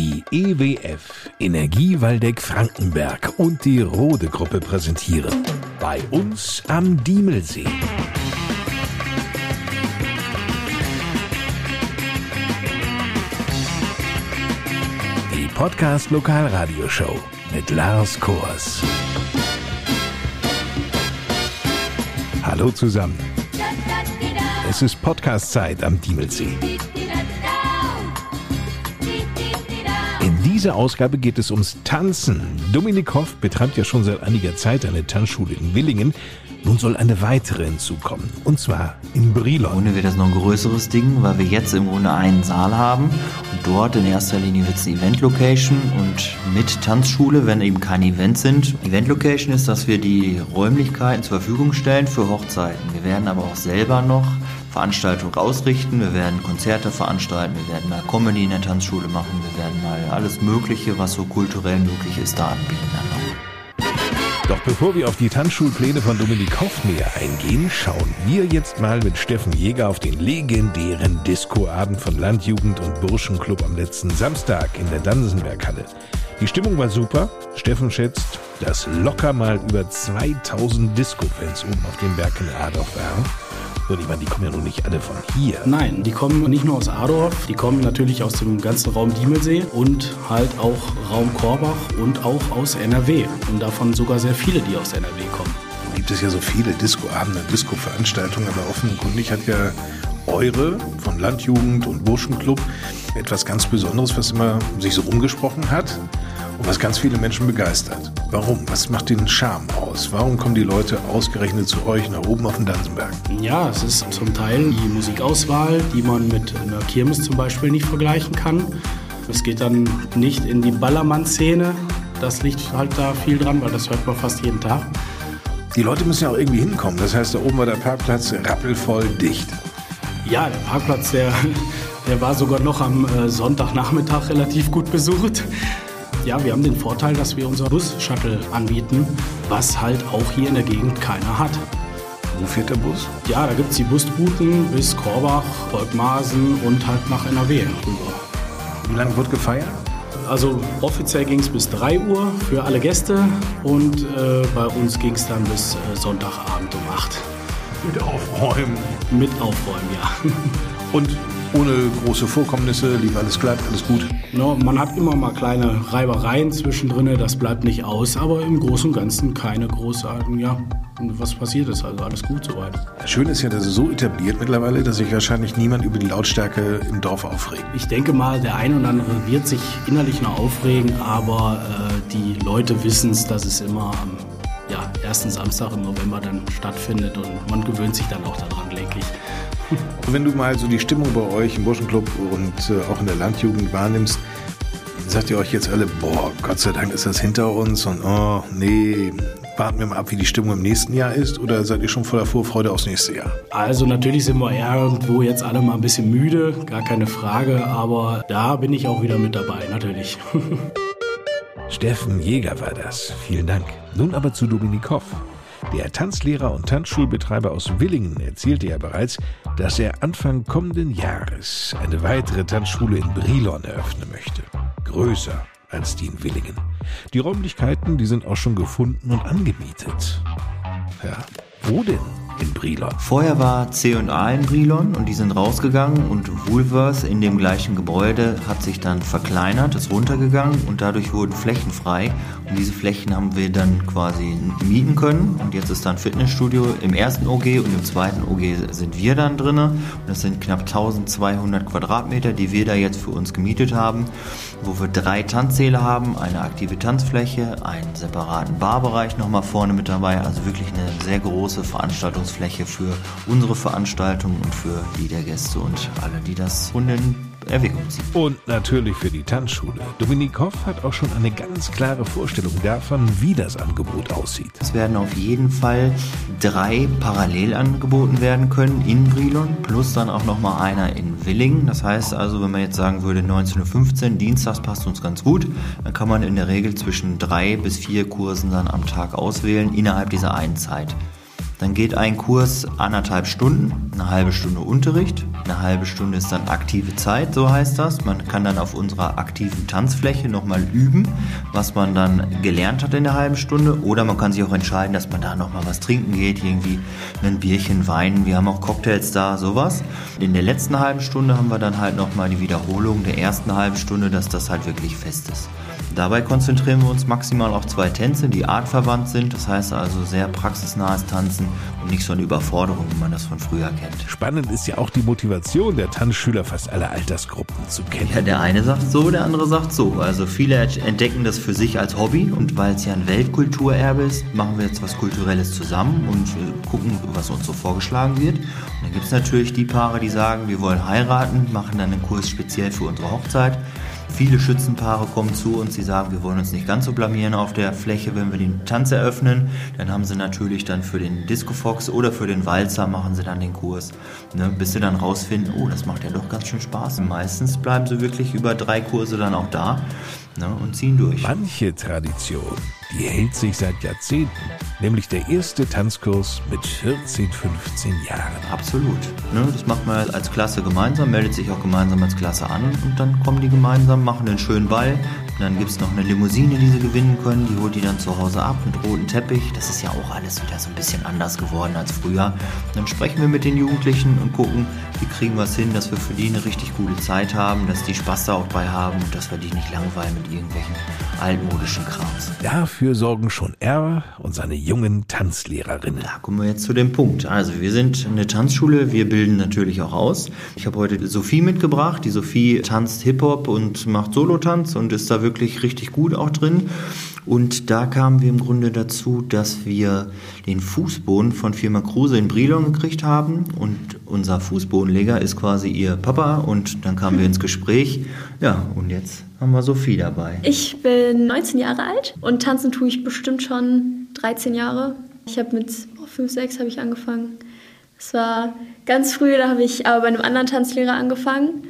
Die EWF Energie Waldeck Frankenberg und die Rode Gruppe präsentieren bei uns am Diemelsee. Die Podcast Lokalradioshow mit Lars Kors. Hallo zusammen. Es ist Podcast-Zeit am Diemelsee. In dieser Ausgabe geht es ums Tanzen. Dominik Hoff betreibt ja schon seit einiger Zeit eine Tanzschule in Willingen. Nun soll eine weitere hinzukommen. Und zwar in Brilon. Ohne wird das noch ein größeres Ding, weil wir jetzt im Grunde einen Saal haben. Und dort in erster Linie wird es eine Event-Location und mit Tanzschule, wenn eben keine Events sind. Event-Location ist, dass wir die Räumlichkeiten zur Verfügung stellen für Hochzeiten. Wir werden aber auch selber noch Veranstaltungen ausrichten. Wir werden Konzerte veranstalten. Wir werden mal Comedy in der Tanzschule machen. Wir werden mal alles Mögliche, was so kulturell möglich ist, da anbieten. Doch bevor wir auf die Tanzschulpläne von Dominik Hoff näher eingehen, schauen wir jetzt mal mit Steffen Jäger auf den legendären Discoabend von Landjugend und Burschenclub am letzten Samstag in der Dansenberghalle. Die Stimmung war super. Steffen schätzt, dass locker mal über 2000 Disco-Fans oben auf dem Berg in Adorf waren. Und ich meine, die kommen ja nun nicht alle von hier. Nein, die kommen nicht nur aus Adorf, die kommen natürlich aus dem ganzen Raum Diemelsee und halt auch Raum Korbach und auch aus NRW. Und davon sogar sehr viele, die aus NRW kommen. Gibt es ja so viele Disco-Abende, Disco-Veranstaltungen, aber offenkundig hat ja eure von Landjugend und Burschenclub etwas ganz Besonderes, was immer sich so umgesprochen hat was ganz viele Menschen begeistert. Warum? Was macht den Charme aus? Warum kommen die Leute ausgerechnet zu euch nach oben auf den Dansenberg? Ja, es ist zum Teil die Musikauswahl, die man mit einer Kirmes zum Beispiel nicht vergleichen kann. Es geht dann nicht in die Ballermann-Szene. Das liegt halt da viel dran, weil das hört man fast jeden Tag. Die Leute müssen ja auch irgendwie hinkommen. Das heißt, da oben war der Parkplatz rappelvoll dicht. Ja, der Parkplatz, der, der war sogar noch am äh, Sonntagnachmittag relativ gut besucht. Ja, wir haben den Vorteil, dass wir unser Bus-Shuttle anbieten, was halt auch hier in der Gegend keiner hat. Wo fährt der Bus? Ja, da gibt es die Busrouten bis Korbach, Volkmarsen und halt nach NRW rüber. Wie lange wird gefeiert? Also offiziell ging es bis 3 Uhr für alle Gäste und äh, bei uns ging es dann bis äh, Sonntagabend um 8. Mit Aufräumen. Mit Aufräumen, ja. Und ohne große Vorkommnisse, lief alles glatt, alles gut. No, man hat immer mal kleine Reibereien zwischendrin, das bleibt nicht aus, aber im Großen und Ganzen keine großartigen, ja, was passiert ist, also alles gut soweit. Schön ist ja, dass es so etabliert mittlerweile, dass sich wahrscheinlich niemand über die Lautstärke im Dorf aufregt. Ich denke mal, der ein oder andere wird sich innerlich noch aufregen, aber äh, die Leute wissen es, dass es immer am ja, ersten Samstag im November dann stattfindet und man gewöhnt sich dann auch daran, denke ich. Wenn du mal so die Stimmung bei euch im Burschenclub und äh, auch in der Landjugend wahrnimmst, sagt ihr euch jetzt alle, boah, Gott sei Dank ist das hinter uns und oh, nee, warten wir mal ab, wie die Stimmung im nächsten Jahr ist oder seid ihr schon voller Vorfreude aufs nächste Jahr? Also natürlich sind wir irgendwo jetzt alle mal ein bisschen müde, gar keine Frage, aber da bin ich auch wieder mit dabei, natürlich. Steffen Jäger war das. Vielen Dank. Nun aber zu Dominik Hoff. Der Tanzlehrer und Tanzschulbetreiber aus Willingen erzählte ja bereits, dass er Anfang kommenden Jahres eine weitere Tanzschule in Brilon eröffnen möchte. Größer als die in Willingen. Die Räumlichkeiten, die sind auch schon gefunden und angemietet. Ja, wo denn? In Brilon. Vorher war C&A in Brilon und die sind rausgegangen und Woolworth in dem gleichen Gebäude hat sich dann verkleinert, ist runtergegangen und dadurch wurden Flächen frei. Und diese Flächen haben wir dann quasi mieten können. Und jetzt ist dann Fitnessstudio im ersten OG und im zweiten OG sind wir dann drinne. Und das sind knapp 1200 Quadratmeter, die wir da jetzt für uns gemietet haben, wo wir drei Tanzsäle haben, eine aktive Tanzfläche, einen separaten Barbereich nochmal vorne mit dabei, also wirklich eine sehr große Veranstaltungs Fläche für unsere Veranstaltung und für die der Gäste und alle, die das Hunde in Erwägung ziehen. Und natürlich für die Tanzschule. Dominik Hoff hat auch schon eine ganz klare Vorstellung davon, wie das Angebot aussieht. Es werden auf jeden Fall drei parallel angeboten werden können in Brilon, plus dann auch nochmal einer in Willingen. Das heißt also, wenn man jetzt sagen würde, 19.15 Uhr, Dienstags passt uns ganz gut, dann kann man in der Regel zwischen drei bis vier Kursen dann am Tag auswählen innerhalb dieser einen Zeit. Dann geht ein Kurs anderthalb Stunden, eine halbe Stunde Unterricht. Eine halbe Stunde ist dann aktive Zeit, so heißt das. Man kann dann auf unserer aktiven Tanzfläche nochmal üben, was man dann gelernt hat in der halben Stunde. Oder man kann sich auch entscheiden, dass man da nochmal was trinken geht, irgendwie ein Bierchen, Wein. Wir haben auch Cocktails da, sowas. In der letzten halben Stunde haben wir dann halt nochmal die Wiederholung der ersten halben Stunde, dass das halt wirklich fest ist. Dabei konzentrieren wir uns maximal auf zwei Tänze, die artverwandt sind, das heißt also sehr praxisnahes Tanzen und nicht so eine Überforderung, wie man das von früher kennt. Spannend ist ja auch die Motivation der Tanzschüler, fast alle Altersgruppen zu kennen. Ja, der eine sagt so, der andere sagt so. Also viele entdecken das für sich als Hobby und weil es ja ein Weltkulturerbe ist, machen wir jetzt was Kulturelles zusammen und äh, gucken, was uns so vorgeschlagen wird. Und dann gibt es natürlich die Paare, die sagen, wir wollen heiraten, machen dann einen Kurs speziell für unsere Hochzeit. Viele Schützenpaare kommen zu uns, sie sagen, wir wollen uns nicht ganz so blamieren auf der Fläche, wenn wir den Tanz eröffnen. Dann haben sie natürlich dann für den Disco Fox oder für den Walzer machen sie dann den Kurs, ne, bis sie dann rausfinden, oh, das macht ja doch ganz schön Spaß. Meistens bleiben sie wirklich über drei Kurse dann auch da ne, und ziehen durch. Manche Tradition, die hält sich seit Jahrzehnten, nämlich der erste Tanzkurs mit 14, 15 Jahren. Absolut. Ne, das macht man als Klasse gemeinsam, meldet sich auch gemeinsam als Klasse an und dann kommen die gemeinsam, machen einen schönen Ball. Dann gibt es noch eine Limousine, die sie gewinnen können, die holt die dann zu Hause ab mit roten Teppich. Das ist ja auch alles wieder so ein bisschen anders geworden als früher. Dann sprechen wir mit den Jugendlichen und gucken, wie kriegen wir es hin, dass wir für die eine richtig gute Zeit haben, dass die Spaß da auch bei haben und dass wir die nicht langweilen mit irgendwelchen altmodischen Krams. Dafür sorgen schon er und seine jungen Tanzlehrerinnen. Da kommen wir jetzt zu dem Punkt. Also wir sind eine Tanzschule, wir bilden natürlich auch aus. Ich habe heute Sophie mitgebracht. Die Sophie tanzt Hip-Hop und macht Solotanz und ist da wirklich richtig gut auch drin. Und da kamen wir im Grunde dazu, dass wir den Fußboden von Firma Kruse in Brilon gekriegt haben. Und unser Fußbodenleger ist quasi ihr Papa. Und dann kamen wir ins Gespräch. Ja, und jetzt haben wir Sophie dabei. Ich bin 19 Jahre alt und tanzen tue ich bestimmt schon 13 Jahre. Ich habe mit oh, 5, 6 habe ich angefangen. Es war ganz früh, da habe ich aber bei einem anderen Tanzlehrer angefangen.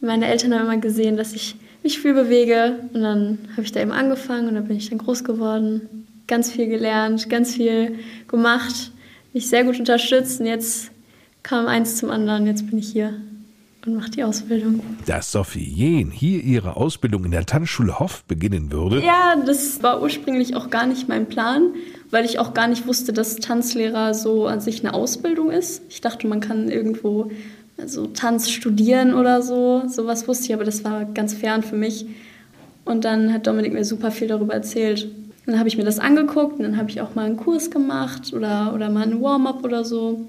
Meine Eltern haben immer gesehen, dass ich mich viel bewege. Und dann habe ich da eben angefangen und dann bin ich dann groß geworden. Ganz viel gelernt, ganz viel gemacht, mich sehr gut unterstützt. Und jetzt kam eins zum anderen. Jetzt bin ich hier und mache die Ausbildung. Dass Sophie Jehn hier ihre Ausbildung in der Tanzschule Hoff beginnen würde? Ja, das war ursprünglich auch gar nicht mein Plan, weil ich auch gar nicht wusste, dass Tanzlehrer so an sich eine Ausbildung ist. Ich dachte, man kann irgendwo also Tanz studieren oder so. Sowas wusste ich, aber das war ganz fern für mich. Und dann hat Dominik mir super viel darüber erzählt. Und dann habe ich mir das angeguckt und dann habe ich auch mal einen Kurs gemacht oder, oder mal ein Warm-up oder so.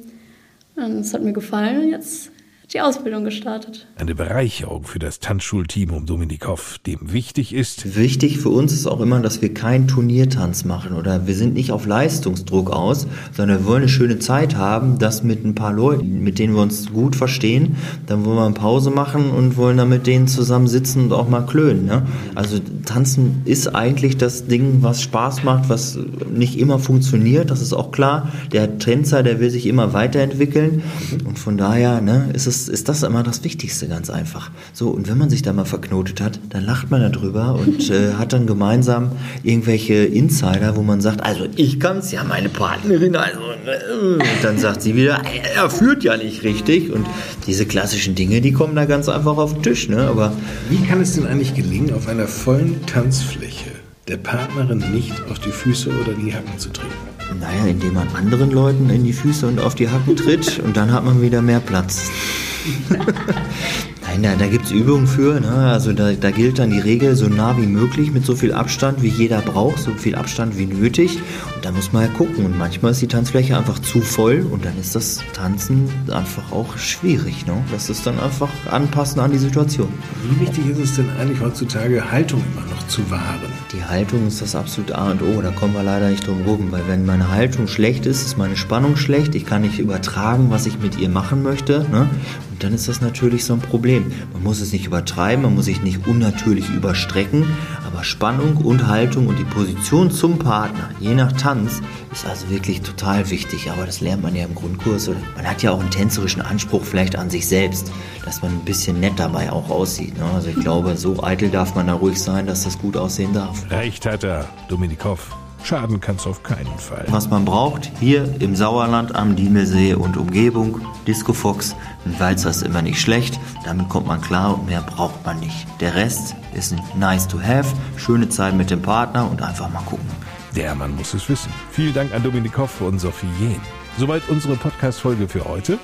Und es hat mir gefallen jetzt die Ausbildung gestartet. Eine Bereicherung für das Tanzschulteam um Dominik Hoff, dem wichtig ist. Wichtig für uns ist auch immer, dass wir keinen Turniertanz machen oder wir sind nicht auf Leistungsdruck aus, sondern wir wollen eine schöne Zeit haben, das mit ein paar Leuten, mit denen wir uns gut verstehen. Dann wollen wir eine Pause machen und wollen dann mit denen zusammen sitzen und auch mal klönen. Ne? Also tanzen ist eigentlich das Ding, was Spaß macht, was nicht immer funktioniert, das ist auch klar. Der Tänzer, der will sich immer weiterentwickeln und von daher ne, ist es ist, ist das immer das Wichtigste, ganz einfach. So, und wenn man sich da mal verknotet hat, dann lacht man darüber und äh, hat dann gemeinsam irgendwelche Insider, wo man sagt, also ich kann es ja, meine Partnerin, also, äh, und dann sagt sie wieder, er führt ja nicht richtig. Und diese klassischen Dinge, die kommen da ganz einfach auf den Tisch. Ne? Aber Wie kann es denn eigentlich gelingen, auf einer vollen Tanzfläche der Partnerin nicht auf die Füße oder die Hacken zu treten? naja, indem man anderen Leuten in die Füße und auf die Hacken tritt und dann hat man wieder mehr Platz. Nein, da, da gibt es Übungen für. Ne? Also da, da gilt dann die Regel, so nah wie möglich, mit so viel Abstand, wie jeder braucht, so viel Abstand wie nötig. Und da muss man ja gucken. Und manchmal ist die Tanzfläche einfach zu voll und dann ist das Tanzen einfach auch schwierig. Ne? Das ist dann einfach anpassen an die Situation. Wie wichtig ist es denn eigentlich heutzutage, Haltung immer noch zu wahren? Die Haltung ist das absolute A und O, da kommen wir leider nicht drum rum, weil wenn meine Haltung schlecht ist, ist meine Spannung schlecht, ich kann nicht übertragen, was ich mit ihr machen möchte. Ne? Und dann ist das natürlich so ein Problem. Man muss es nicht übertreiben, man muss sich nicht unnatürlich überstrecken, aber Spannung und Haltung und die Position zum Partner, je nach Tanz, ist also wirklich total wichtig. Aber das lernt man ja im Grundkurs. Oder man hat ja auch einen tänzerischen Anspruch vielleicht an sich selbst, dass man ein bisschen nett dabei auch aussieht. Ne? Also ich glaube, so eitel darf man da ruhig sein, dass das gut aussehen darf. Recht hat er, Dominik Schaden kann's auf keinen Fall. Was man braucht, hier im Sauerland am Diemelsee und Umgebung, Disco Fox, ein Walzer ist immer nicht schlecht, damit kommt man klar und mehr braucht man nicht. Der Rest ist ein nice to have, schöne Zeit mit dem Partner und einfach mal gucken. Der Mann muss es wissen. Vielen Dank an Dominik Hoff und Sophie Jehn. Soweit unsere Podcast-Folge für heute.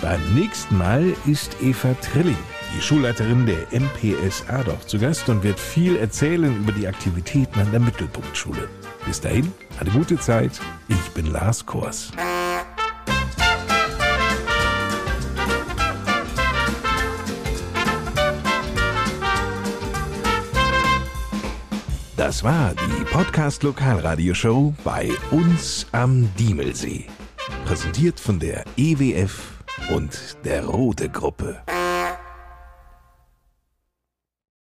Beim nächsten Mal ist Eva Trilling, die Schulleiterin der MPS Adorf, zu Gast und wird viel erzählen über die Aktivitäten an der Mittelpunktschule. Bis dahin, eine gute Zeit. Ich bin Lars Kors. Das war die Podcast Lokalradioshow bei uns am Diemelsee. Präsentiert von der EWF und der Rote Gruppe.